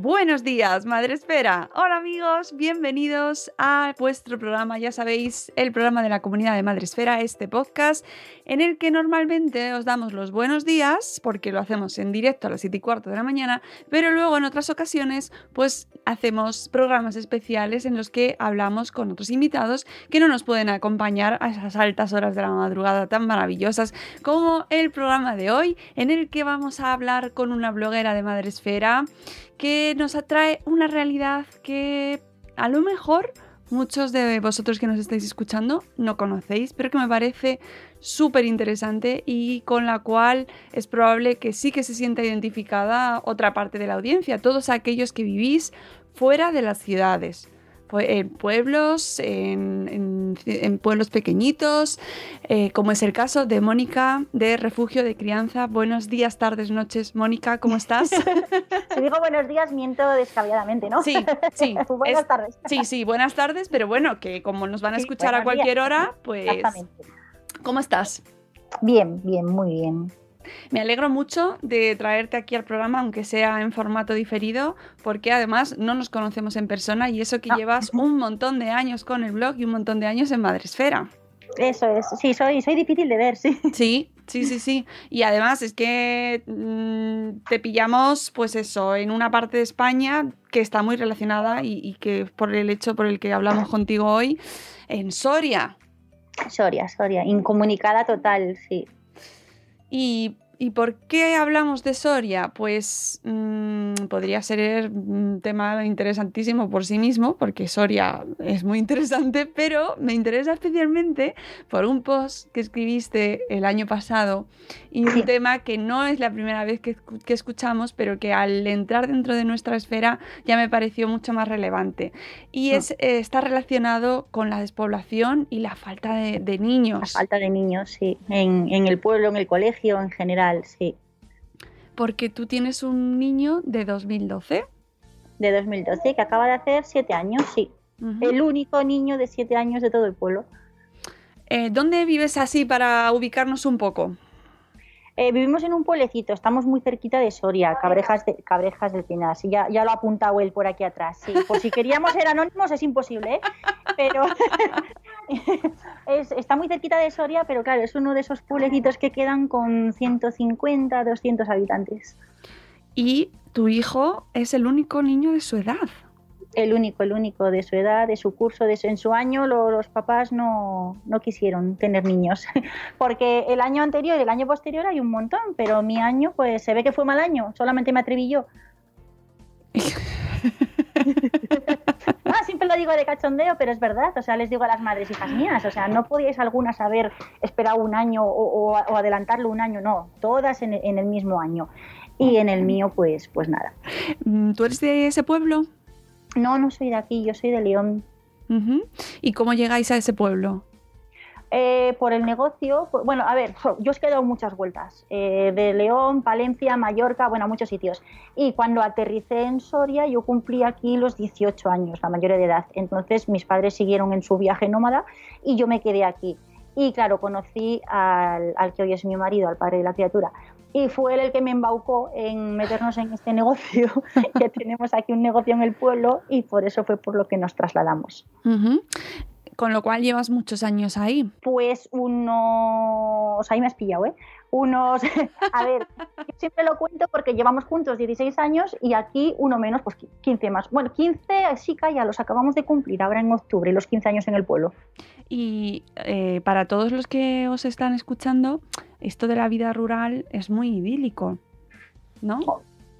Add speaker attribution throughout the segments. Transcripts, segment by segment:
Speaker 1: Buenos días, Madre Esfera. Hola amigos, bienvenidos a vuestro programa, ya sabéis, el programa de la comunidad de Madre Esfera, este podcast en el que normalmente os damos los buenos días, porque lo hacemos en directo a las 7 y cuarto de la mañana, pero luego en otras ocasiones pues hacemos programas especiales en los que hablamos con otros invitados que no nos pueden acompañar a esas altas horas de la madrugada tan maravillosas como el programa de hoy, en el que vamos a hablar con una bloguera de Madre Esfera que nos atrae una realidad que a lo mejor muchos de vosotros que nos estáis escuchando no conocéis, pero que me parece súper interesante y con la cual es probable que sí que se sienta identificada otra parte de la audiencia, todos aquellos que vivís fuera de las ciudades en pueblos, en, pueblos pequeñitos, eh, como es el caso de Mónica de Refugio de Crianza. Buenos días, tardes, noches. Mónica, ¿cómo estás?
Speaker 2: si digo buenos días, miento descabelladamente, ¿no?
Speaker 1: Sí, sí.
Speaker 2: buenas tardes.
Speaker 1: Sí, sí, buenas tardes, pero bueno, que como nos van a escuchar a cualquier hora, pues... Exactamente. ¿Cómo estás?
Speaker 2: Bien, bien, muy bien.
Speaker 1: Me alegro mucho de traerte aquí al programa, aunque sea en formato diferido, porque además no nos conocemos en persona y eso que llevas un montón de años con el blog y un montón de años en Madresfera.
Speaker 2: Eso es, sí, soy, soy difícil de ver, sí.
Speaker 1: Sí, sí, sí, sí. Y además es que mm, te pillamos, pues eso, en una parte de España que está muy relacionada y, y que por el hecho por el que hablamos contigo hoy, en Soria.
Speaker 2: Soria, Soria, incomunicada total, sí.
Speaker 1: Y ¿Y por qué hablamos de Soria? Pues mm, podría ser un tema interesantísimo por sí mismo, porque Soria es muy interesante, pero me interesa especialmente por un post que escribiste el año pasado y un tema que no es la primera vez que, escuchamos, pero que al entrar dentro de nuestra esfera ya me pareció mucho más relevante. Y es, eh, está relacionado con la despoblación y la falta de, niños.
Speaker 2: La falta de niños, sí, en, en el pueblo, en el colegio en general sí.
Speaker 1: Porque tú tienes un niño de 2012.
Speaker 2: De 2012, que acaba de hacer siete años, sí. El único niño de siete años de todo el pueblo.
Speaker 1: Eh, ¿Dónde vives así para ubicarnos un poco?
Speaker 2: Eh, vivimos en un pueblecito, estamos muy cerquita de Soria, Cabrejas, de, Cabrejas del Pinar. ya, ya lo ha apuntado él por aquí atrás. Sí. Por si queríamos ser anónimos es imposible, ¿eh? pero está muy cerquita de Soria, pero claro, es uno de esos pueblecitos que quedan con 150, 200 habitantes.
Speaker 1: Y tu hijo es el único niño de su edad
Speaker 2: el único, el único de su edad, de su curso, de en su año, los papás no, no, quisieron tener niños. Porque el año anterior y el año posterior hay un montón, pero mi año, pues se ve que fue mal año, solamente me atreví yo. digo de cachondeo, pero es verdad. O sea, les digo a las madres, hijas mías, o sea, no podíais algunas haber esperado un año o, adelantarlo un año, no, todas en, en, el mismo año. Y en el mío, pues, pues nada.
Speaker 1: ¿Tú eres de ese pueblo?
Speaker 2: No, no soy de aquí, yo soy de León.
Speaker 1: ¿Y cómo llegáis a ese pueblo?
Speaker 2: Eh, por el negocio, bueno, a ver, yo os he dado muchas vueltas, eh, de León, Palencia, Mallorca, bueno, a muchos sitios. Y cuando aterricé en Soria, yo cumplí aquí los 18 años, la mayoría de edad. Entonces mis padres siguieron en su viaje nómada y yo me quedé aquí. Y claro, conocí al, al que hoy es mi marido, al padre de la criatura. Y fue él el que me embaucó en meternos en este negocio, que tenemos aquí un negocio en el pueblo y por eso fue por lo que nos trasladamos.
Speaker 1: Ujú. Con lo cual llevas muchos años ahí.
Speaker 2: Pues unos, ahí me has pillado, ¿eh? Unos, a ver, yo siempre lo cuento porque llevamos juntos 16 años y aquí uno menos, pues 15 más. Bueno, 15 sí, ya los acabamos de cumplir ahora en octubre, los 15 años en el pueblo.
Speaker 1: Y eh, para todos los que os están escuchando, esto de la vida rural es muy idílico, ¿no?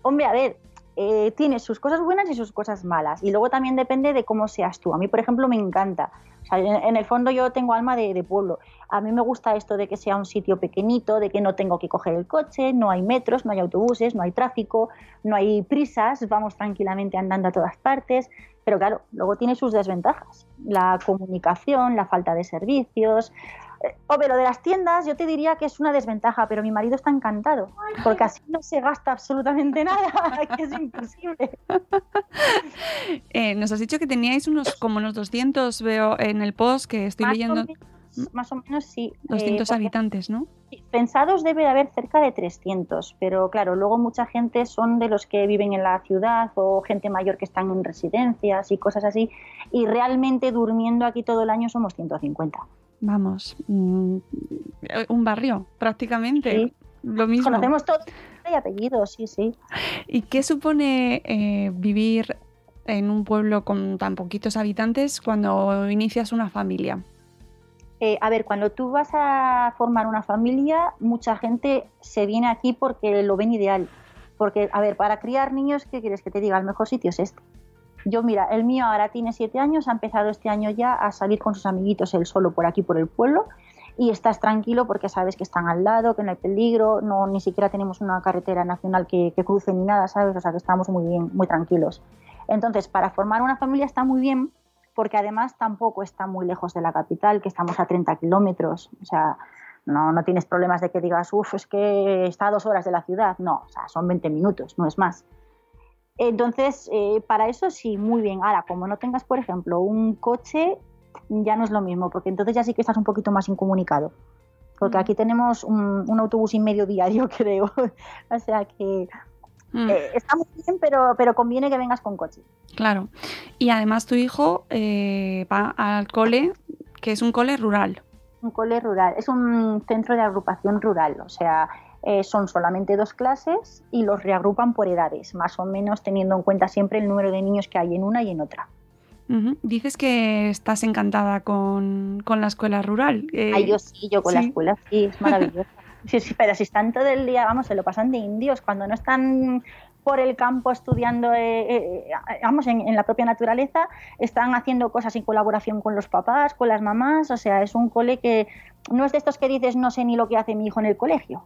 Speaker 2: Hombre, a ver, eh, tiene sus cosas buenas y sus cosas malas. Y luego también depende de cómo seas tú. A mí, por ejemplo, me encanta. O sea, en, en el fondo yo tengo alma de, de pueblo. A mí me gusta esto de que sea un sitio pequeñito, de que no tengo que coger el coche, no hay metros, no hay autobuses, no hay tráfico, no hay prisas, vamos tranquilamente andando a todas partes. Pero claro, luego tiene sus desventajas. La comunicación, la falta de servicios. Eh, Hombre, lo de las tiendas yo te diría que es una desventaja, pero mi marido está encantado, porque así no se gasta absolutamente nada, que es imposible.
Speaker 1: Eh, nos has dicho que teníais unos como unos 200, veo en el post que estoy
Speaker 2: Más o
Speaker 1: leyendo,
Speaker 2: menos- más o menos sí. eh,
Speaker 1: 200
Speaker 2: porque-
Speaker 1: habitantes, ¿no?
Speaker 2: Pensados debe de haber cerca de 300, pero claro, luego mucha gente son de los que viven en la ciudad o gente mayor que están en residencias y cosas así, y realmente durmiendo aquí todo el año somos 150.
Speaker 1: Vamos, mm, un barrio prácticamente.
Speaker 2: Sí.
Speaker 1: Lo mismo.
Speaker 2: Conocemos todos y apellidos, sí, sí.
Speaker 1: ¿Y qué supone eh, vivir en un pueblo con tan poquitos habitantes cuando inicias una familia?
Speaker 2: Eh, a ver, cuando tú vas a formar una familia, mucha gente se viene aquí porque lo ven ideal. Porque, a ver, para criar niños, ¿qué quieres que te diga? El mejor sitio es este. Yo, mira, el mío ahora tiene siete años, ha empezado este año ya a salir con sus amiguitos él solo por aquí, por el pueblo, y estás tranquilo porque sabes que están al lado, que no hay peligro, no ni siquiera tenemos una carretera nacional que, que cruce ni nada, ¿sabes? O sea, que estamos muy bien, muy tranquilos. Entonces, para formar una familia está muy bien, porque además tampoco está muy lejos de la capital, que estamos a 30 kilómetros. O sea, no, no tienes problemas de que digas, uff, es que está a dos horas de la ciudad. No, o sea, son 20 minutos, no es más. Entonces, eh, para eso sí, muy bien. Ahora, como no tengas, por ejemplo, un coche, ya no es lo mismo, porque entonces ya sí que estás un poquito más incomunicado. Porque
Speaker 1: Mm.
Speaker 2: aquí tenemos un, un autobús y medio diario, creo. o sea que
Speaker 1: Mm,
Speaker 2: eh, está muy bien, pero, pero conviene que vengas con coche.
Speaker 1: Claro. Y además tu hijo eh, va al cole, que es un cole rural.
Speaker 2: Un cole rural, es un centro de agrupación rural, o sea, eh, son solamente dos clases y los reagrupan por edades, más o menos teniendo en cuenta siempre el número de niños que hay en una y en otra.
Speaker 1: Ujú. Dices que estás encantada con, con la escuela rural. eh,
Speaker 2: Ay, yo sí, yo con la
Speaker 1: sí.
Speaker 2: escuela sí, es maravilloso. Sí, sí, pero si están todo el día, vamos, se lo pasan de indios, cuando no están por el campo estudiando, eh, eh, vamos, en, en la propia naturaleza, están haciendo cosas en colaboración con los papás, con las mamás, o sea, es un cole que no es de estos que dices, no sé ni lo que hace mi hijo en el colegio.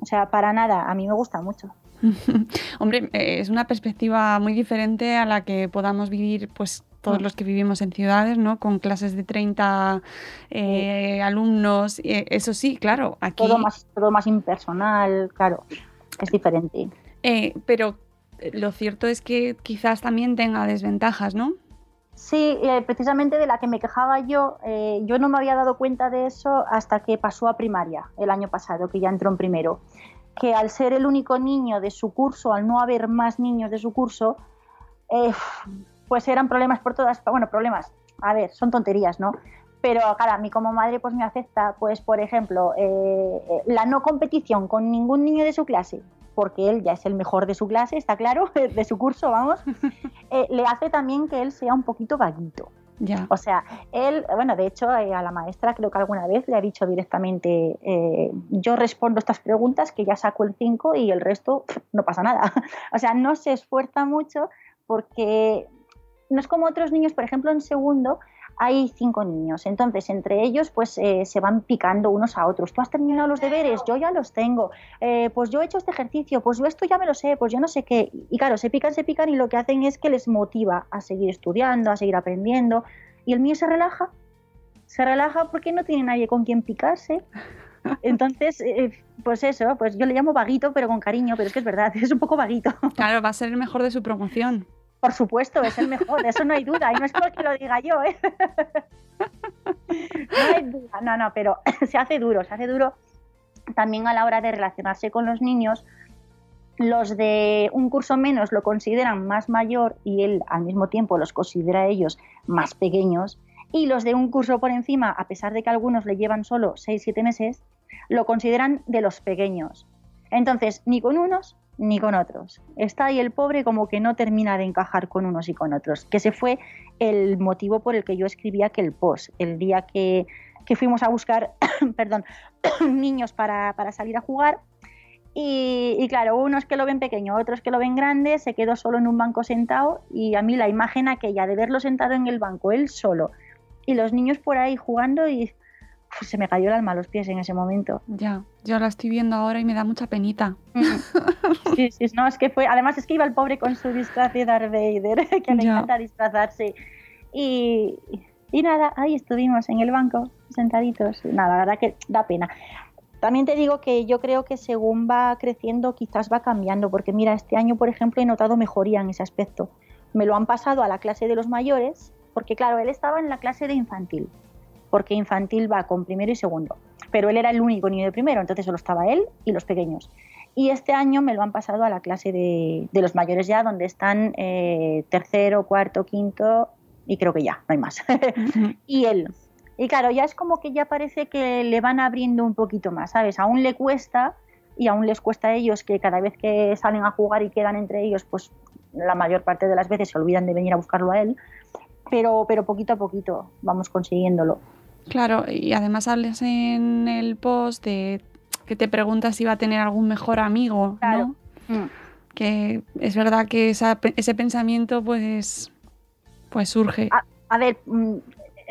Speaker 2: O sea, para nada, a mí me gusta mucho.
Speaker 1: Hombre, eh, es una perspectiva muy diferente a la que podamos vivir, pues todos
Speaker 2: Mm.
Speaker 1: los que vivimos en ciudades, ¿no? Con clases de 30 eh, alumnos. eh, eso sí, claro, aquí.
Speaker 2: Todo más, todo más impersonal, claro, es diferente.
Speaker 1: eh, pero lo cierto es que quizás también tenga desventajas, ¿no?
Speaker 2: Sí, eh, precisamente de la que me quejaba yo, eh, yo no me había dado cuenta de eso hasta que pasó a primaria el año pasado, que ya entró en primero, que al ser el único niño de su curso, al no haber más niños de su curso, eh, pues eran problemas por todas, bueno, problemas, a ver, son tonterías, ¿no? Pero claro, a mí como madre pues me afecta, pues por ejemplo, eh, la no competición con ningún niño de su clase, porque él ya es el mejor de su clase, está claro, de su curso, vamos, eh, le hace también que él sea un poquito vaguito.
Speaker 1: Ya.
Speaker 2: O sea, él, bueno, de hecho, eh, a la maestra creo que alguna vez le ha dicho directamente, eh, yo respondo estas preguntas que ya saco el 5 y el resto pff, no pasa nada. o sea, no se esfuerza mucho porque no es como otros niños, por ejemplo, en segundo hay cinco niños, entonces entre ellos pues eh, se van picando unos a otros. Tú has terminado los deberes, yo ya los tengo, Eh, pues yo he hecho este ejercicio, pues yo esto ya me lo sé, pues yo no sé qué. Y claro, se pican, se pican y lo que hacen es que les motiva a seguir estudiando, a seguir aprendiendo. Y el mío se relaja, se relaja porque no tiene nadie con quien picarse. Entonces, eh, pues eso, pues yo le llamo vaguito, pero con cariño, pero es que es verdad, es un poco vaguito.
Speaker 1: Claro, va a ser el mejor de su promoción.
Speaker 2: Por supuesto, es el mejor, eso no hay duda, y no es porque lo diga yo, ¿eh? no hay duda, no, no, pero se hace duro, se hace duro también a la hora de relacionarse con los niños. Los de un curso menos lo consideran más mayor y él al mismo tiempo los considera ellos más pequeños. Y los de un curso por encima, a pesar de que algunos le llevan solo 6-7 meses, lo consideran de los pequeños. Entonces, ni con unos ni con otros. Está ahí el pobre como que no termina de encajar con unos y con otros, que se fue el motivo por el que yo escribí aquel post, el día que, que fuimos a buscar, perdón, niños para, para, salir a jugar. Y, y, claro, unos que lo ven pequeño, otros que lo ven grande, se quedó solo en un banco sentado y a mí la imagen aquella de verlo sentado en el banco, él solo, y los niños por ahí jugando y se me cayó el alma a los pies en ese momento.
Speaker 1: Ya, yo la estoy viendo ahora y me da mucha penita.
Speaker 2: Sí, sí, no, es que fue, además es que iba el pobre con su disfraz de Darth Vader, que le ya. encanta disfrazarse. Y, y nada, ahí estuvimos en el banco, sentaditos. Nada, la verdad que da pena. También te digo que yo creo que según va creciendo quizás va cambiando, porque mira, este año, por ejemplo, he notado mejoría en ese aspecto. Me lo han pasado a la clase de los mayores, porque claro, él estaba en la clase de infantil porque infantil va con primero y segundo. Pero él era el único niño de primero, entonces solo estaba él y los pequeños. Y este año me lo han pasado a la clase de, de los mayores ya, donde están eh, tercero, cuarto, quinto y creo que ya, no hay más. y él. Y claro, ya es como que ya parece que le van abriendo un poquito más, ¿sabes? Aún le cuesta y aún les cuesta a ellos que cada vez que salen a jugar y quedan entre ellos, pues la mayor parte de las veces se olvidan de venir a buscarlo a él, pero, pero poquito a poquito vamos consiguiéndolo.
Speaker 1: Claro, y además hablas en el post de que te preguntas si va a tener algún mejor amigo,
Speaker 2: claro.
Speaker 1: ¿no? Mm. Que es verdad que esa, ese pensamiento pues, pues surge.
Speaker 2: A, a, ver,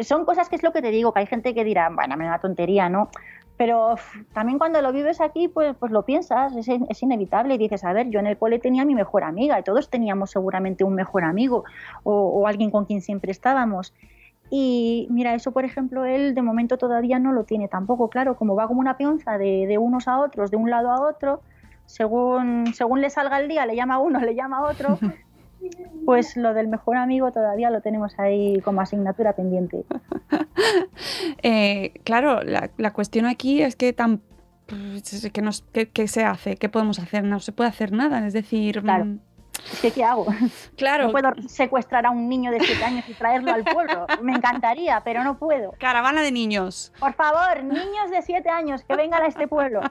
Speaker 2: son cosas que es lo que te digo, que hay gente que dirá, bueno, me da tontería, ¿no? Pero también cuando lo vives aquí, pues, pues lo piensas, es, es, inevitable. Y dices, a ver, yo en el cole tenía mi mejor amiga y todos teníamos seguramente un mejor amigo o, o alguien con quien siempre estábamos. Y mira, eso por ejemplo, él de momento todavía no lo tiene tampoco, claro, como va como una peonza de, de, unos a otros, de un lado a otro, según, según le salga el día, le llama a uno, le llama a otro, pues lo del mejor amigo todavía lo tenemos ahí como asignatura pendiente.
Speaker 1: eh, claro, la, la, cuestión aquí es que tan... ¿Qué, nos, qué, ¿Qué se hace? ¿Qué podemos hacer? No se puede hacer nada, es decir...
Speaker 2: Claro. ¿Qué hago?
Speaker 1: Claro.
Speaker 2: No puedo secuestrar a un niño de 7 años y traerlo al pueblo. Me encantaría, pero no puedo.
Speaker 1: Caravana de niños.
Speaker 2: Por favor, niños de 7 años que vengan a este pueblo.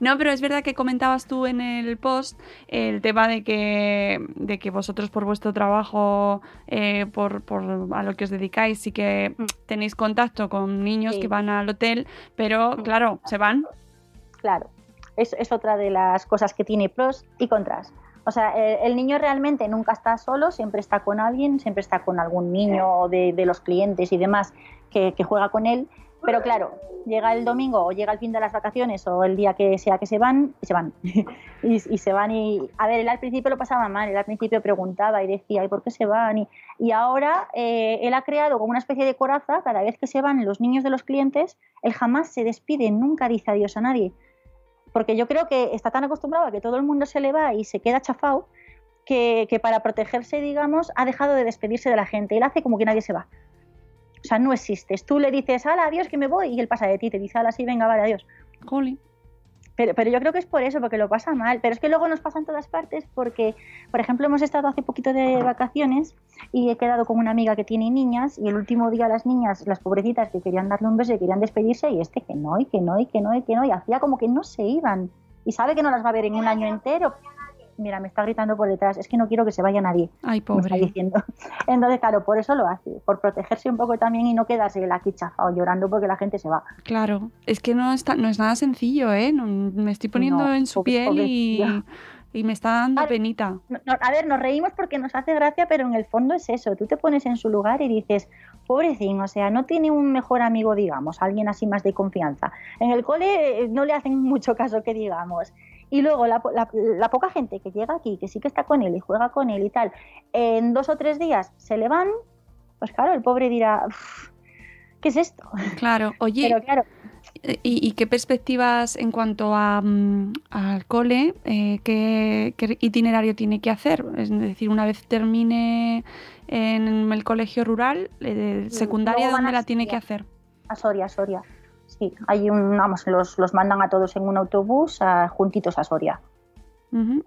Speaker 1: No, pero es verdad que comentabas tú en el post el tema de que, de que vosotros por vuestro trabajo, eh, por, por, a lo que os dedicáis, sí que tenéis contacto con niños sí. que van al hotel, pero claro, se van.
Speaker 2: Claro, es, es otra de las cosas que tiene pros y contras. O sea, el, el, niño realmente nunca está solo, siempre está con alguien, siempre está con algún niño de, de los clientes y demás que, que, juega con él. Pero claro, llega el domingo o llega el fin de las vacaciones o el día que sea que se van, y se van. y, y, se van y... A ver, él al principio lo pasaba mal, él al principio preguntaba y decía, ¿y por qué se van? Y, y ahora eh, él ha creado como una especie de coraza, cada vez que se van los niños de los clientes, él jamás se despide, nunca dice adiós a nadie porque yo creo que está tan acostumbrado a que todo el mundo se le va y se queda chafado que, que, para protegerse, digamos, ha dejado de despedirse de la gente. Él hace como que nadie se va. O sea, no existes. Tú le dices, hala, adiós, que me voy, y él pasa de ti, te dice, hala, sí, venga, vale, adiós.
Speaker 1: Jolly.
Speaker 2: Pero, pero, yo creo que es por eso, porque lo pasa mal. Pero es que luego nos pasa en todas partes porque, por ejemplo, hemos estado hace poquito de vacaciones y he quedado con una amiga que tiene niñas y el último día las niñas, las pobrecitas que querían darle un beso y querían despedirse y este que no, y que no, y que no, y que no, y hacía como que no se iban. Y sabe que no las va a ver en un año entero. Mira, me está gritando por detrás, es que no quiero que se vaya nadie.
Speaker 1: Ay, pobre.
Speaker 2: Me está diciendo. Entonces, claro, por eso lo hace, por protegerse un poco también y no quedarse aquí chafado llorando porque la gente se va.
Speaker 1: Claro, es que no, está, no es nada sencillo, ¿eh? No, me estoy poniendo no, en su piel pobre, y, y, me está dando
Speaker 2: a
Speaker 1: penita.
Speaker 2: No, a ver, nos reímos porque nos hace gracia, pero en el fondo es eso. Tú te pones en su lugar y dices, pobrecín, o sea, no tiene un mejor amigo, digamos, alguien así más de confianza. En el cole no le hacen mucho caso que digamos. Y luego la, la, la, poca gente que llega aquí, que sí que está con él y juega con él y tal, en dos o tres días se le van, pues claro, el pobre dirá, ¿qué es esto?
Speaker 1: Claro, oye,
Speaker 2: Pero claro,
Speaker 1: ¿Y, y qué perspectivas en cuanto a, mm, al cole? eh, ¿qué, qué itinerario tiene que hacer? Es decir, una vez termine en el colegio rural, eh, secundaria, ¿dónde la tiene que hacer?
Speaker 2: A Soria, Soria. Sí, hay un, vamos, los, los mandan a todos en un autobús a- juntitos a Soria.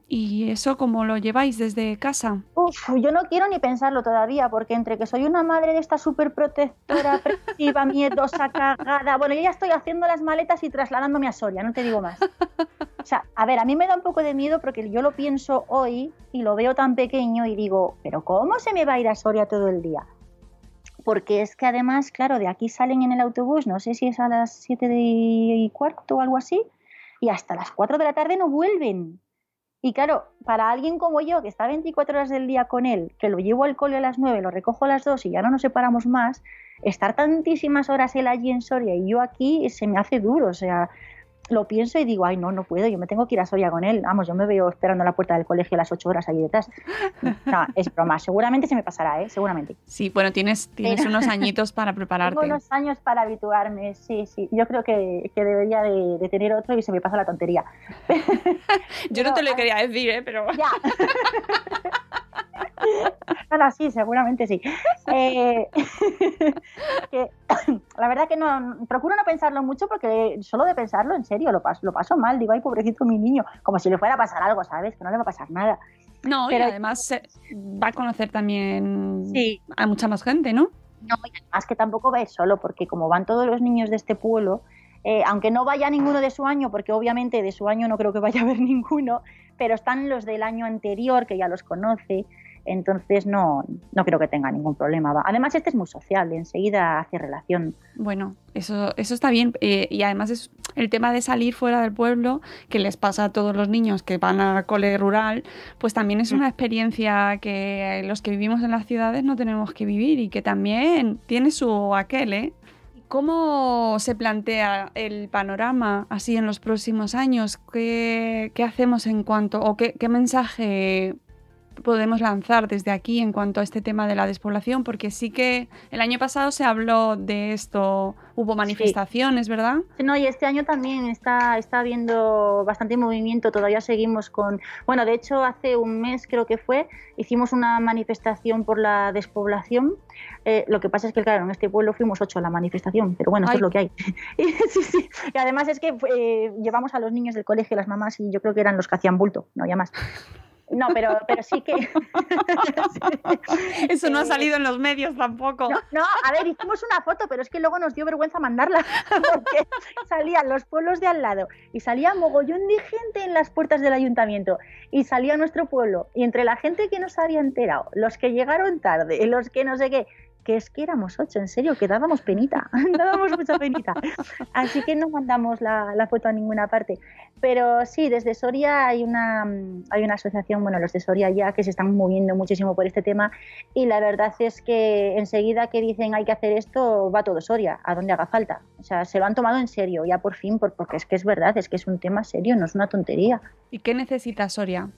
Speaker 1: ¿Y eso cómo lo lleváis desde casa?
Speaker 2: Uf, yo no quiero ni pensarlo todavía, porque entre que soy una madre de esta súper protectora, aprensiva, miedosa, cagada, bueno, yo ya estoy haciendo las maletas y trasladándome a Soria, no te digo más. O sea, a ver, a mí me da un poco de miedo porque yo lo pienso hoy y lo veo tan pequeño y digo, pero ¿cómo se me va a ir a Soria todo el día? Porque es que además, claro, de aquí salen en el autobús, no sé si es a las 7 y cuarto o algo así, y hasta las 4 de la tarde no vuelven. Y claro, para alguien como yo, que está 24 horas del día con él, que lo llevo al cole a las 9, lo recojo a las 2 y ya no nos separamos más, estar tantísimas horas él allí en Soria y yo aquí se me hace duro. O sea, lo pienso y digo, ay, no, no puedo, yo me tengo que ir a Soria con él. Vamos, yo me veo esperando a la puerta del colegio a las 8 horas allí detrás. No, es broma, seguramente se me pasará, ¿eh? Seguramente.
Speaker 1: Sí, bueno, tienes, tienes
Speaker 2: Pero-
Speaker 1: unos añitos para prepararte.
Speaker 2: Tengo unos años para habituarme, sí, sí. Yo creo que, que debería de, de tener otro y se me pasa la tontería.
Speaker 1: Yo no te lo quería decir, ¿eh? pero...
Speaker 2: Ya. Ahora sí, seguramente sí. Eh, que, la verdad que no procuro no pensarlo mucho porque solo de pensarlo en serio lo paso, lo paso mal. Digo, ay, pobrecito mi niño, como si le fuera a pasar algo, ¿sabes? Que no le va a pasar nada.
Speaker 1: No,
Speaker 2: Pero-
Speaker 1: y además va a conocer también
Speaker 2: Sí.
Speaker 1: a mucha más gente, ¿no?
Speaker 2: No, y además que tampoco va a ir solo, porque como van todos los niños de este pueblo, eh, aunque no vaya ninguno de su año, porque obviamente de su año no creo que vaya a haber ninguno, pero están los del año anterior, que ya los conoce, entonces no, no creo que tenga ningún problema. va. Además, este es muy social, enseguida hace relación.
Speaker 1: Bueno, eso, eso está bien. eh, y además es el tema de salir fuera del pueblo, que les pasa a todos los niños que van a cole rural, pues también es una experiencia que los que vivimos en las ciudades no tenemos que vivir y que también tiene su aquel, ¿eh? ¿Cómo se plantea el panorama así en los próximos años? ¿Qué, qué hacemos en cuanto, o qué, qué mensaje podemos lanzar desde aquí en cuanto a este tema de la despoblación? Porque sí que el año pasado se habló de esto, hubo manifestaciones, ¿verdad?
Speaker 2: No, y este año también está, está habiendo bastante movimiento, todavía seguimos con... Bueno, de hecho, hace un mes creo que fue, hicimos una manifestación por la despoblación. Eh, lo que pasa es que, claro, en este pueblo fuimos ocho a la manifestación, pero bueno, esto
Speaker 1: Ay.
Speaker 2: es lo que hay. Y, sí, sí. Y además es que eh, llevamos a los niños del colegio, las mamás, y yo creo que eran los que hacían bulto, no había más. No, pero, pero sí que...
Speaker 1: Eso no ha
Speaker 2: Eh,
Speaker 1: salido en los medios tampoco.
Speaker 2: No, no, a ver, hicimos una foto, pero es que luego nos dio vergüenza mandarla, porque salían los pueblos de al lado y salía mogollón de gente en las puertas del ayuntamiento y salía nuestro pueblo y entre la gente que no se había enterado, los que llegaron tarde, los que no sé qué, que es que éramos ocho, en serio, que dábamos penita, dábamos mucha penita. Así que no mandamos la, la foto a ninguna parte. Pero sí, desde Soria hay una, mm, hay una asociación, bueno, los de Soria ya, que se están moviendo muchísimo por este tema y la verdad es que enseguida que dicen hay que hacer esto, va todo Soria, a donde haga falta. O sea, se lo han tomado en serio ya por fin, por- porque es que es verdad, es que es un tema serio, no es una tontería.
Speaker 1: ¿Y qué necesita Soria?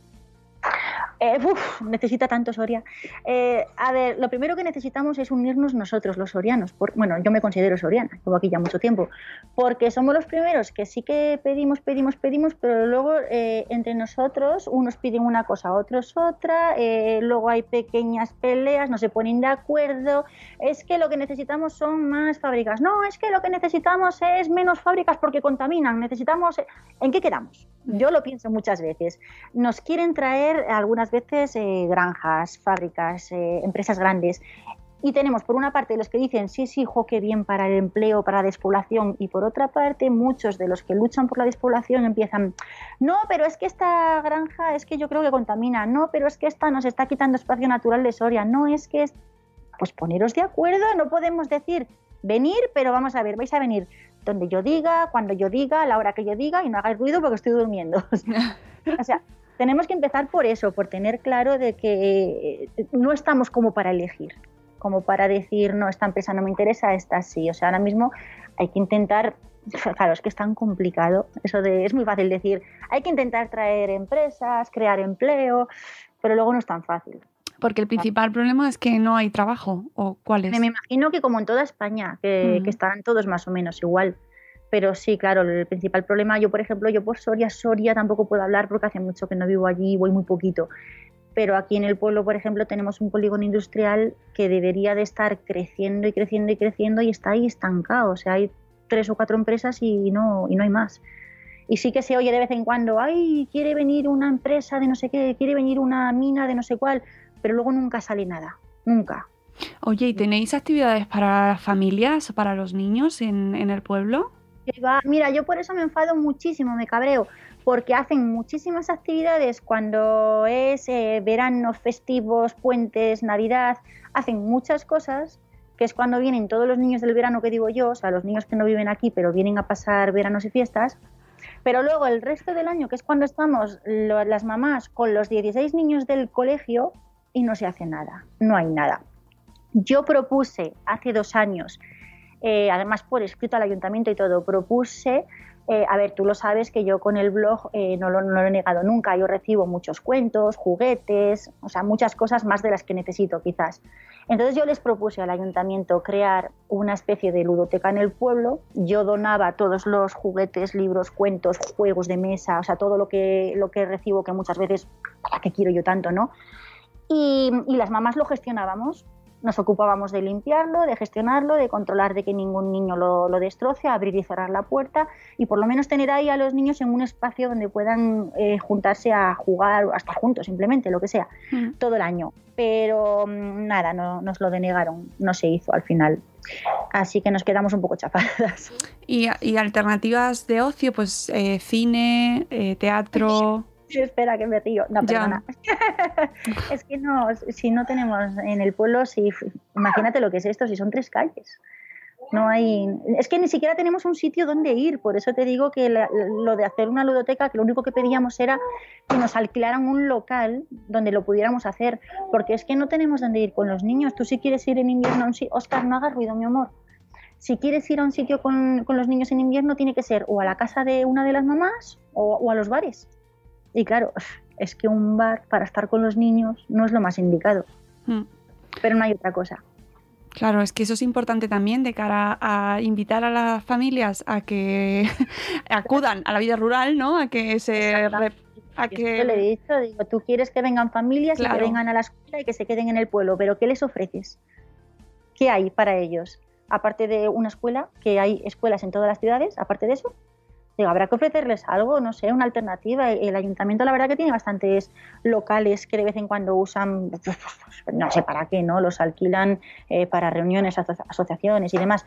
Speaker 2: Eh, uf, necesita tanto Soria. Eh, a ver, lo primero que necesitamos es unirnos nosotros, los sorianos. Por- bueno, yo me considero soriana, llevo aquí ya mucho tiempo, porque somos los primeros que sí que pedimos, pedimos, pedimos, pero luego eh, entre nosotros unos piden una cosa, otros otra, eh, luego hay pequeñas peleas, no se ponen de acuerdo. Es que lo que necesitamos son más fábricas. No, es que lo que necesitamos es menos fábricas porque contaminan. Necesitamos. ¿En qué quedamos? Yo lo pienso muchas veces. Nos quieren traer algunas veces eh, granjas, fábricas, eh, empresas grandes. Y tenemos por una parte los que dicen sí, sí, jo, qué bien para el empleo, para la despoblación, y por otra parte muchos de los que luchan por la despoblación empiezan, no, pero es que esta granja es que yo creo que contamina, no, pero es que esta nos está quitando espacio natural de Soria, no es que es... Pues poneros de acuerdo, no podemos decir venir, pero vamos a ver, vais a venir donde yo diga, cuando yo diga, a la hora que yo diga y no hagáis ruido porque estoy durmiendo. o sea, tenemos que empezar por eso, por tener claro de que eh, no estamos como para elegir, como para decir, no, esta empresa no me interesa, esta sí. O sea, ahora mismo hay que intentar, claro, es que es tan complicado, eso de, es muy fácil decir, hay que intentar traer empresas, crear empleo, pero luego no es tan fácil.
Speaker 1: Porque el principal problema es que no hay trabajo. ¿O cuál es?
Speaker 2: Me imagino que como en toda España, que,
Speaker 1: Mm.
Speaker 2: que estarán todos más o menos igual. pero sí, claro, el principal problema, yo por ejemplo, yo por Soria, Soria tampoco puedo hablar porque hace mucho que no vivo allí, voy muy poquito. Pero aquí en el pueblo, por ejemplo, tenemos un polígono industrial que debería de estar creciendo y creciendo y creciendo y está ahí estancado. O sea, hay tres o cuatro empresas y no, y no hay más. Y sí que se oye de vez en cuando, ay, quiere venir una empresa de no sé qué, quiere venir una mina de no sé cuál, pero luego nunca sale nada, nunca.
Speaker 1: Oye, ¿y tenéis actividades para las familias o para los niños en, en el pueblo?
Speaker 2: Mira, yo por eso me enfado muchísimo, me cabreo, porque hacen muchísimas actividades cuando es eh, verano, festivos, puentes, Navidad, hacen muchas cosas, que es cuando vienen todos los niños del verano que digo yo, o sea, los niños que no viven aquí, pero vienen a pasar veranos y fiestas. Pero luego el resto del año, que es cuando estamos lo- las mamás con los 16 niños del colegio y no se hace nada, no hay nada. Yo propuse hace dos años, eh, además por escrito al ayuntamiento y todo, propuse, eh, a ver, tú lo sabes que yo con el blog eh, no, lo, no lo he negado nunca, yo recibo muchos cuentos, juguetes, o sea, muchas cosas más de las que necesito quizás. Entonces yo les propuse al ayuntamiento crear una especie de ludoteca en el pueblo, yo donaba todos los juguetes, libros, cuentos, juegos de mesa, o sea, todo lo que, lo que recibo que muchas veces, ¿para qué quiero yo tanto, no? Y, y las mamás lo gestionábamos. Nos ocupábamos de limpiarlo, de gestionarlo, de controlar de que ningún niño lo, lo destroce, abrir y cerrar la puerta y por lo menos tener ahí a los niños en un espacio donde puedan eh, juntarse a jugar o a estar juntos, simplemente, lo que sea,
Speaker 1: Mm.
Speaker 2: todo el año. Pero mm, nada, no, nos lo denegaron, no se hizo al final. Así que nos quedamos un poco chapadas.
Speaker 1: Y, y alternativas de ocio, pues eh, cine, eh, teatro.
Speaker 2: Espera que me río. No, perdona. es que no, si no tenemos en el pueblo, si, imagínate lo que es esto, si son tres calles. No hay, es que ni siquiera tenemos un sitio donde ir, por eso te digo que la- lo de hacer una ludoteca, que lo único que pedíamos era que nos alquilaran un local donde lo pudiéramos hacer, porque es que no tenemos donde ir con los niños. Tú si quieres ir en invierno a un sitio, Oscar, no hagas ruido, mi amor. Si quieres ir a un sitio con, con los niños en invierno, tiene que ser o a la casa de una de las mamás o, o a los bares. Y claro, es que un bar para estar con los niños no es lo más indicado,
Speaker 1: Mm.
Speaker 2: pero no hay otra cosa.
Speaker 1: Claro, es que eso es importante también de cara a invitar a las familias a que acudan a la vida rural, ¿no? A que se... a
Speaker 2: Yo siempre le he
Speaker 1: que...
Speaker 2: dicho, digo, tú quieres que vengan familias y que vengan a la escuela y que se queden en el pueblo, pero ¿qué les ofreces? ¿Qué hay para ellos? Aparte de una escuela, que hay escuelas en todas las ciudades, aparte de eso, digo, habrá que ofrecerles algo, no sé, una alternativa. El ayuntamiento, la verdad, que tiene bastantes locales que de vez en cuando usan, no sé para qué, ¿no? Los alquilan eh, para reuniones, aso- asociaciones y demás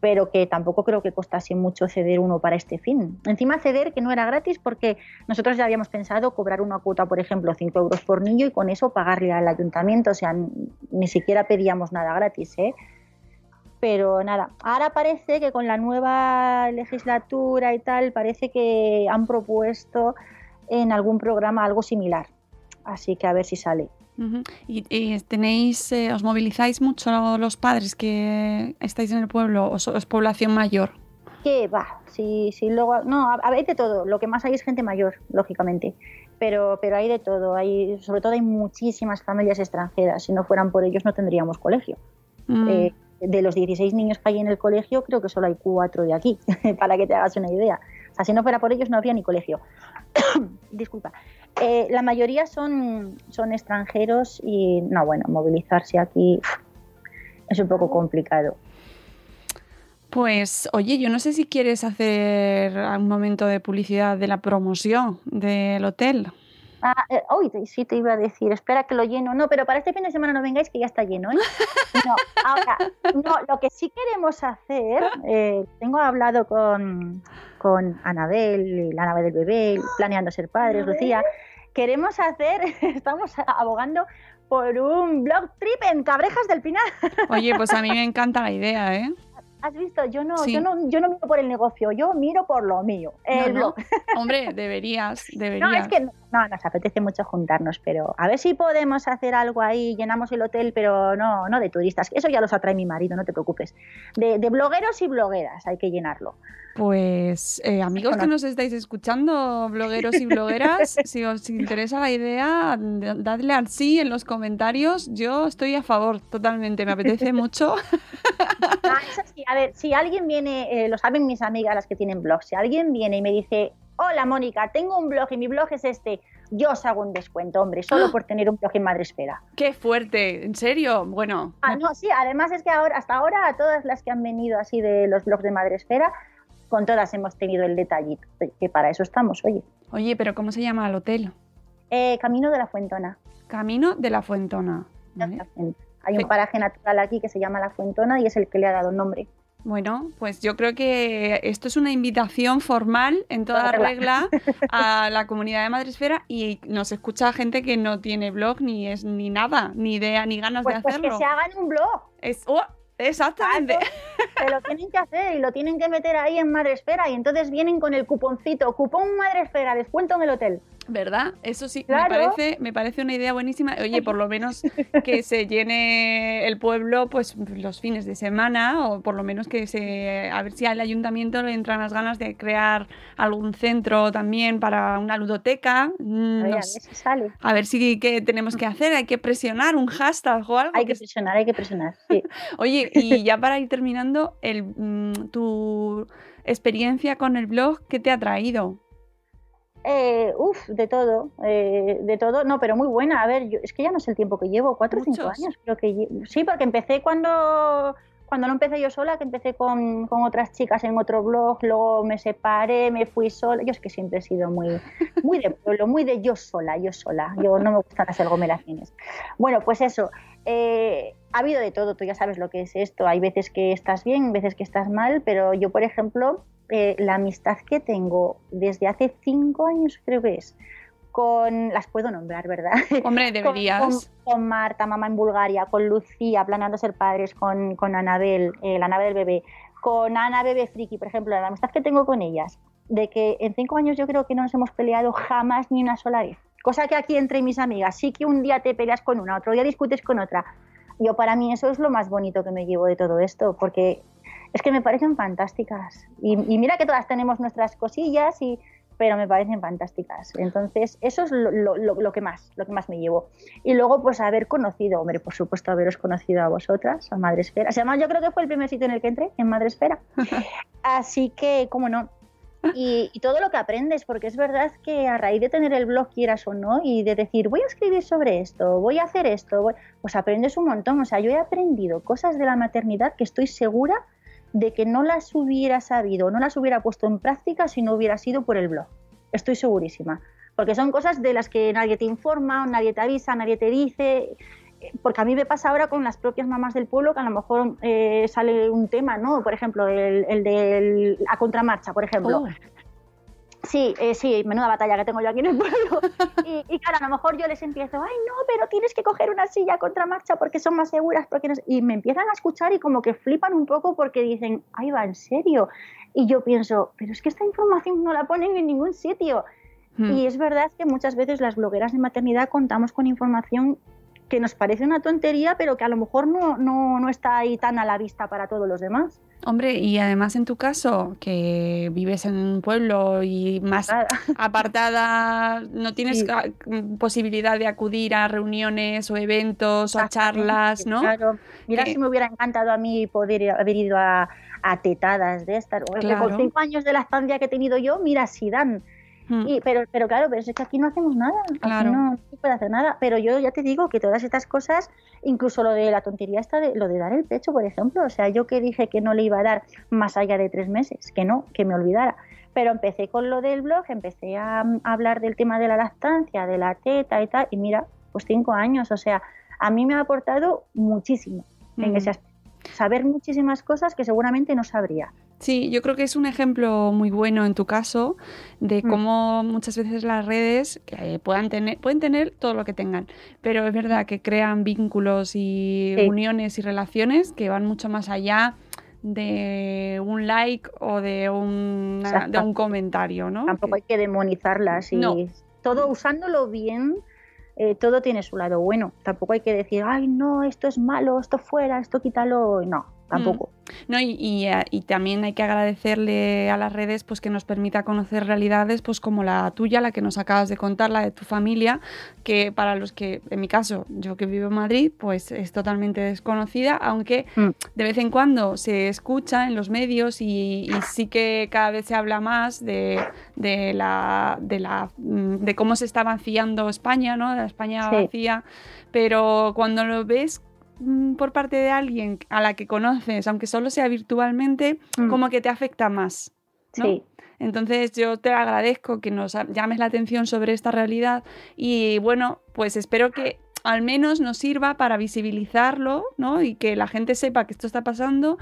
Speaker 2: pero que tampoco creo que costase mucho ceder uno para este fin. Encima ceder que no era gratis porque nosotros ya habíamos pensado cobrar una cuota, por ejemplo, 5 euros por niño y con eso pagarle al ayuntamiento, o sea, ni siquiera pedíamos nada gratis, ¿eh? Pero nada, ahora parece que con la nueva legislatura y tal, parece que han propuesto en algún programa algo similar. Así que a ver si sale.
Speaker 1: Y, y tenéis, eh, os movilizáis mucho los padres que estáis en el pueblo o es población mayor.
Speaker 2: que va, si, si luego, no, hay de todo, lo que más hay es gente mayor, lógicamente, pero, pero hay de todo, hay, sobre todo hay muchísimas familias extranjeras, si no fueran por ellos no tendríamos colegio.
Speaker 1: Mm.
Speaker 2: Eh, de los 16 niños que hay en el colegio, creo que solo hay cuatro de aquí, para que te hagas una idea. O sea, si no fuera por ellos no habría ni colegio. Disculpa. Eh, la mayoría son, son extranjeros y, no, bueno, movilizarse aquí es un poco complicado.
Speaker 1: Pues, oye, yo no sé si quieres hacer un momento de publicidad de la promoción del hotel.
Speaker 2: Ah, eh, uy, te- sí te iba a decir, espera que lo lleno. No, pero para este fin de semana no vengáis que ya está lleno, ¿eh? No, ahora, no, lo que sí queremos hacer, eh, tengo hablado con, con Anabel, la nave del bebé, planeando ser padres, Lucía. Queremos hacer, estamos abogando por un blog trip en Cabrejas del Pinar.
Speaker 1: Oye, pues a mí me encanta la idea, ¿eh?
Speaker 2: ¿Has visto? Yo no,
Speaker 1: Sí.
Speaker 2: yo no, yo no miro por el negocio, yo miro por lo mío, el
Speaker 1: No, no.
Speaker 2: blog.
Speaker 1: Hombre, deberías,
Speaker 2: No,
Speaker 1: deberías.
Speaker 2: es que no, no, nos apetece mucho juntarnos, pero a ver si podemos hacer algo ahí, llenamos el hotel, pero no, no de turistas, eso ya los atrae mi marido, no te preocupes. De, de blogueros y blogueras hay que llenarlo.
Speaker 1: Pues eh, amigos que nos estáis escuchando, blogueros y blogueras, si os interesa la idea, dadle al sí en los comentarios. Yo estoy a favor totalmente, me apetece mucho.
Speaker 2: Ah, eso sí, a ver, si alguien viene, eh, lo saben mis amigas las que tienen blogs, si alguien viene y me dice, hola Mónica, tengo un blog y mi blog es este, yo os hago un descuento, hombre, solo
Speaker 1: ¡Ah!
Speaker 2: por tener un blog en Madresfera.
Speaker 1: ¡Qué fuerte! ¿En serio? Bueno.
Speaker 2: Ah, no, sí, además es que ahora, hasta ahora, a todas las que han venido así de los blogs de Madresfera, con todas hemos tenido el detallito, que para eso estamos, oye.
Speaker 1: Oye, pero ¿cómo se llama el hotel?
Speaker 2: Eh, Camino de la Fuentona.
Speaker 1: Camino de la Fuentona. ¿vale?
Speaker 2: Hay un paraje natural aquí que se llama La Fuentona y es el que le ha dado nombre.
Speaker 1: Bueno, pues yo creo que esto es una invitación formal en toda regla a la comunidad de Madresfera y nos escucha gente que no tiene blog ni es ni nada, ni idea, ni ganas
Speaker 2: Pues,
Speaker 1: de
Speaker 2: pues que
Speaker 1: hacerlo.
Speaker 2: se hagan un blog.
Speaker 1: Es, oh, exactamente.
Speaker 2: Se lo tienen que hacer y lo tienen que meter ahí en Madresfera y entonces vienen con el cuponcito, cupón Madresfera, descuento en el hotel.
Speaker 1: ¿Verdad? Eso sí,
Speaker 2: Claro.
Speaker 1: me, parece, me parece una idea buenísima. Oye, por lo menos que se llene el pueblo pues los fines de semana o por lo menos que se... A ver si al ayuntamiento le entran las ganas de crear algún centro también para una ludoteca. Mm,
Speaker 2: A ver, si sale.
Speaker 1: A ver si qué tenemos que hacer, hay que presionar un hashtag o algo.
Speaker 2: Hay que
Speaker 1: que-
Speaker 2: presionar, hay que presionar. Sí.
Speaker 1: Oye, y ya para ir terminando, el, mm, tu experiencia con el blog, ¿qué te ha traído?
Speaker 2: Eh, uf, de todo, eh, de todo, no, pero muy buena. A ver, yo, es que ya no sé el tiempo que llevo, cuatro o cinco años creo que Sí, porque empecé cuando, cuando no empecé yo sola, que empecé con, con otras chicas en otro blog, luego me separé, me fui sola. Yo es que siempre he sido muy, muy de pueblo, muy de yo sola, yo sola. Yo no me gustan hacer aglomeraciones. Bueno, pues eso. eh, ha habido de todo, tú ya sabes lo que es esto. Hay veces que estás bien, veces que estás mal, pero yo, por ejemplo, eh, la amistad que tengo desde hace cinco años, creo que es, con, las puedo nombrar, ¿verdad?
Speaker 1: Hombre,
Speaker 2: Con-
Speaker 1: deberías.
Speaker 2: Con, con Marta, mamá en Bulgaria, con Lucía, planeando ser padres, con, con Anabel, eh, la nave del bebé, con Ana Bebé Friki, por ejemplo, la amistad que tengo con ellas, de que en cinco años yo creo que no nos hemos peleado jamás ni una sola vez. Cosa que aquí entre mis amigas, sí que un día te peleas con una, otro día discutes con otra. Yo para mí eso es lo más bonito que me llevo de todo esto, porque es que me parecen fantásticas. Y, y mira que todas tenemos nuestras cosillas, y, pero me parecen fantásticas. Entonces, eso es lo, lo- lo- lo que más, lo que más me llevo. Y luego, pues haber conocido, hombre, por supuesto, haberos conocido a vosotras, a Madresfera. Además, yo creo que fue el primer sitio en el que entré, en Madresfera. Así que, cómo no. Y, y todo lo que aprendes, porque es verdad que a raíz de tener el blog, quieras o no, y de decir, voy a escribir sobre esto, voy a hacer esto, voy- pues aprendes un montón. O sea, yo he aprendido cosas de la maternidad que estoy segura de que no las hubiera sabido, no las hubiera puesto en práctica si no hubiera sido por el blog. Estoy segurísima. Porque son cosas de las que nadie te informa, nadie te avisa, nadie te dice. Porque a mí me pasa ahora con las propias mamás del pueblo que a lo mejor eh, sale un tema, ¿no? Por ejemplo, el, el de la contramarcha, por ejemplo.
Speaker 1: Oh,
Speaker 2: Sí, eh, sí, menuda batalla que tengo yo aquí en el pueblo. Y, y claro, a lo mejor yo les empiezo, ay, no, pero tienes que coger una silla a contramarcha porque son más seguras. porque no sé-". Y me empiezan a escuchar y como que flipan un poco porque dicen, ay, va, en serio. Y yo pienso, pero es que esta información no la ponen en ningún sitio.
Speaker 1: hmm.
Speaker 2: Y es verdad que muchas veces las blogueras de maternidad contamos con información que nos parece una tontería, pero que a lo mejor no, no, no está ahí tan a la vista para todos los demás.
Speaker 1: Hombre, y además en tu caso, que vives en un pueblo y más
Speaker 2: Nada.
Speaker 1: apartada, no tienes
Speaker 2: Sí.
Speaker 1: posibilidad de acudir a reuniones o eventos o a charlas, ¿no?
Speaker 2: Claro. Mira si me hubiera encantado a mí poder haber ido a, a tetadas de estas.
Speaker 1: Claro.
Speaker 2: Con cinco años de lactancia que he tenido yo, mira si dan.
Speaker 1: Hmm.
Speaker 2: Y, pero, pero claro, pero es que aquí no hacemos nada. Aquí
Speaker 1: Claro.
Speaker 2: no, no se puede hacer nada. Pero yo ya te digo que todas estas cosas, incluso lo de la tontería esta de lo de dar el pecho, por ejemplo. O sea, yo que dije que no le iba a dar más allá de tres meses, que no, que me olvidara. Pero empecé con lo del blog, empecé a, a hablar del tema de la lactancia, de la teta y tal. Y mira, pues cinco años. O sea, a mí me ha aportado muchísimo en
Speaker 1: Mm.
Speaker 2: ese aspecto. Saber muchísimas cosas que seguramente no sabría.
Speaker 1: Sí, yo creo que es un ejemplo muy bueno en tu caso de
Speaker 2: Mm.
Speaker 1: cómo muchas veces las redes que puedan tener, pueden tener todo lo que tengan, pero es verdad que crean vínculos y
Speaker 2: Sí.
Speaker 1: uniones y relaciones que van mucho más allá de un like o de, una- de
Speaker 2: Exacto.
Speaker 1: un comentario, ¿no?
Speaker 2: Tampoco hay que demonizarlas y
Speaker 1: No.
Speaker 2: todo usándolo bien, eh, todo tiene su lado bueno. Tampoco hay que decir, ay, no, esto es malo, esto fuera, esto quítalo. No, tampoco.
Speaker 1: No, y, y, eh, y también hay que agradecerle a las redes pues que nos permita conocer realidades pues como la tuya, la que nos acabas de contar, la de tu familia, que para los que, en mi caso, yo que vivo en Madrid, pues es totalmente desconocida, aunque
Speaker 2: Mm.
Speaker 1: de vez en cuando se escucha en los medios y, y sí que cada vez se habla más de, de la, de la mm, de cómo se está vaciando España, ¿no? De la España
Speaker 2: Sí.
Speaker 1: vacía, pero cuando lo ves mm, por parte de alguien a la que conoces, aunque solo sea virtualmente,
Speaker 2: Mm.
Speaker 1: como que te afecta más. ¿no?
Speaker 2: Sí.
Speaker 1: Entonces yo te agradezco que nos llames la atención sobre esta realidad y bueno, pues espero que al menos nos sirva para visibilizarlo, ¿no? Y que la gente sepa que esto está pasando.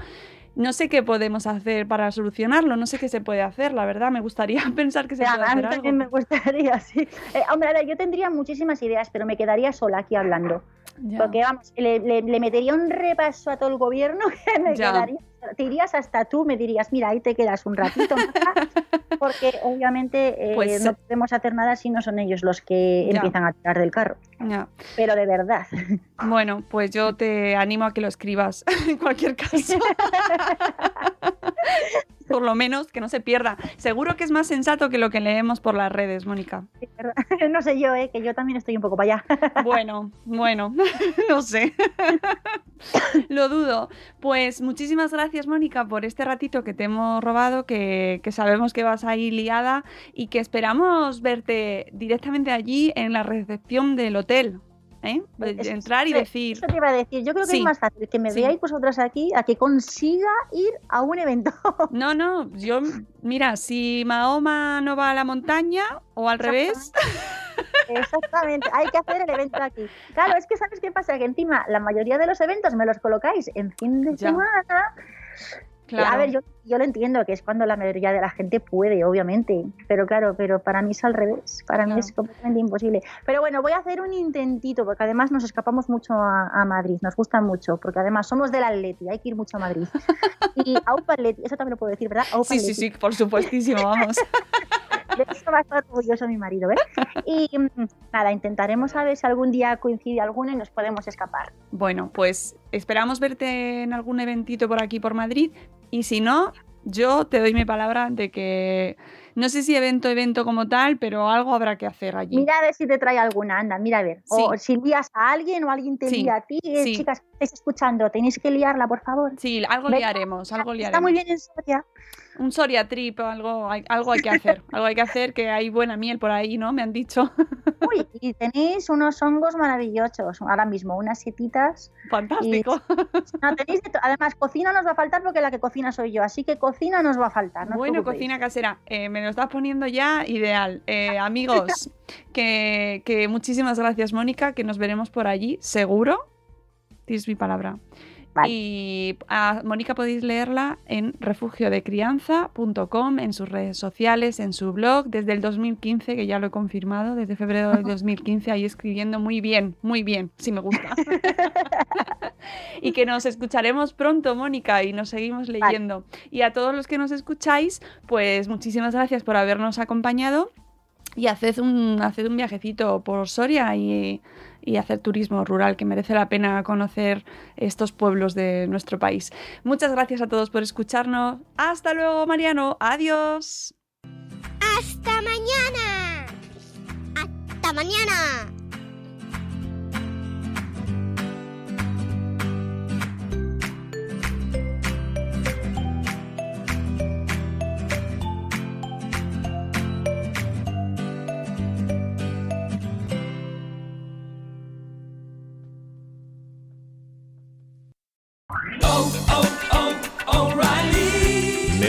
Speaker 1: No sé qué podemos hacer para solucionarlo, no sé qué se puede hacer, la verdad, me gustaría pensar que se
Speaker 2: Ya,
Speaker 1: puede hacer
Speaker 2: también me
Speaker 1: algo.
Speaker 2: gustaría, sí. Eh, hombre, a ver, yo tendría muchísimas ideas, pero me quedaría sola aquí hablando.
Speaker 1: Ya.
Speaker 2: Porque, vamos, le, le- le metería un repaso a todo el gobierno que me
Speaker 1: Ya.
Speaker 2: quedaría. Te irías hasta tú, me dirías, mira, ahí te quedas un ratito, maja", porque obviamente eh,
Speaker 1: Pues,
Speaker 2: no podemos hacer nada si no son ellos los que
Speaker 1: Ya.
Speaker 2: empiezan a tirar del carro.
Speaker 1: Ya.
Speaker 2: Pero de verdad.
Speaker 1: Bueno, pues yo te animo a que lo escribas en cualquier caso. por lo menos que no se pierda. Seguro que es más sensato que lo que leemos por las redes, Mónica.
Speaker 2: No sé yo, eh, que yo también estoy un poco para allá.
Speaker 1: Bueno, bueno, no sé. Lo dudo. Pues muchísimas gracias, Mónica, por este ratito que te hemos robado, que, que sabemos que vas ahí liada y que esperamos verte directamente allí en la recepción del hotel. ¿Eh? Entrar y decir,
Speaker 2: Eso te iba a decir. Yo creo que
Speaker 1: Sí.
Speaker 2: es más fácil que me
Speaker 1: Sí.
Speaker 2: veáis vosotras aquí a que consiga ir a un evento.
Speaker 1: no, no, yo, mira, si Mahoma no va a la montaña o al revés,
Speaker 2: Exactamente, hay que hacer el evento aquí. Claro, es que ¿sabes qué pasa? Que encima la mayoría de los eventos me los colocáis en fin de
Speaker 1: Ya.
Speaker 2: semana.
Speaker 1: claro.
Speaker 2: A ver, yo, yo lo entiendo, que es cuando la mayoría de la gente puede, obviamente. Pero claro, pero para mí es al revés. Para mí es completamente imposible. Pero bueno, voy a hacer un intentito, porque además nos escapamos mucho a, a Madrid, nos gusta mucho, porque además somos del Atleti, hay que ir mucho a Madrid. Y a un Atleti, eso también lo puedo decir, ¿verdad? Aupa
Speaker 1: Sí, sí,
Speaker 2: Atleti.
Speaker 1: sí, por supuestísimo, vamos.
Speaker 2: De eso va a estar orgulloso mi marido, ¿ves? Y mm, nada, intentaremos a ver si algún día coincide alguno y nos podemos escapar.
Speaker 1: Bueno, pues esperamos verte en algún eventito por aquí, por Madrid. Y si no, yo te doy mi palabra de que no sé si evento, evento como tal, pero algo habrá que hacer allí.
Speaker 2: Mira a ver si te trae alguna, anda, mira a ver. O
Speaker 1: Sí.
Speaker 2: si lías a alguien o alguien te
Speaker 1: Sí,
Speaker 2: lía a ti. Eh,
Speaker 1: sí.
Speaker 2: Chicas, que estáis escuchando, tenéis que liarla, por favor.
Speaker 1: Sí, algo
Speaker 2: Venga,
Speaker 1: liaremos, algo liaremos.
Speaker 2: Está muy bien en Soria.
Speaker 1: Un Soria Trip, algo, hay- algo hay que hacer. algo hay que hacer, que hay buena miel por ahí, ¿no? Me han dicho.
Speaker 2: Uy, y tenéis unos hongos maravillosos ahora mismo, unas setitas.
Speaker 1: Fantástico.
Speaker 2: No, tenéis de Además, cocina nos va a faltar porque la que cocina soy yo, así que cocina nos va a faltar. no
Speaker 1: bueno, cocina casera, eh, me lo estás poniendo ya ideal. Eh, amigos, que, que muchísimas gracias, Mónica, que nos veremos por allí, seguro. Tienes mi palabra.
Speaker 2: Vale.
Speaker 1: Y a Mónica podéis leerla en refugiodecrianza.com, en sus redes sociales, en su blog, desde el 2015, que ya lo he confirmado, desde febrero del 2015, ahí escribiendo muy bien, muy bien, si me gusta. y que nos escucharemos pronto, Mónica, y nos seguimos leyendo. Y a todos los que nos escucháis, pues muchísimas gracias por habernos acompañado y haced un, un viajecito por Soria y, y hacer turismo rural, que merece la pena conocer estos pueblos de nuestro país. Muchas gracias a todos por escucharnos. Hasta luego, Mariano. Adiós.
Speaker 3: ¡Hasta mañana! ¡Hasta mañana!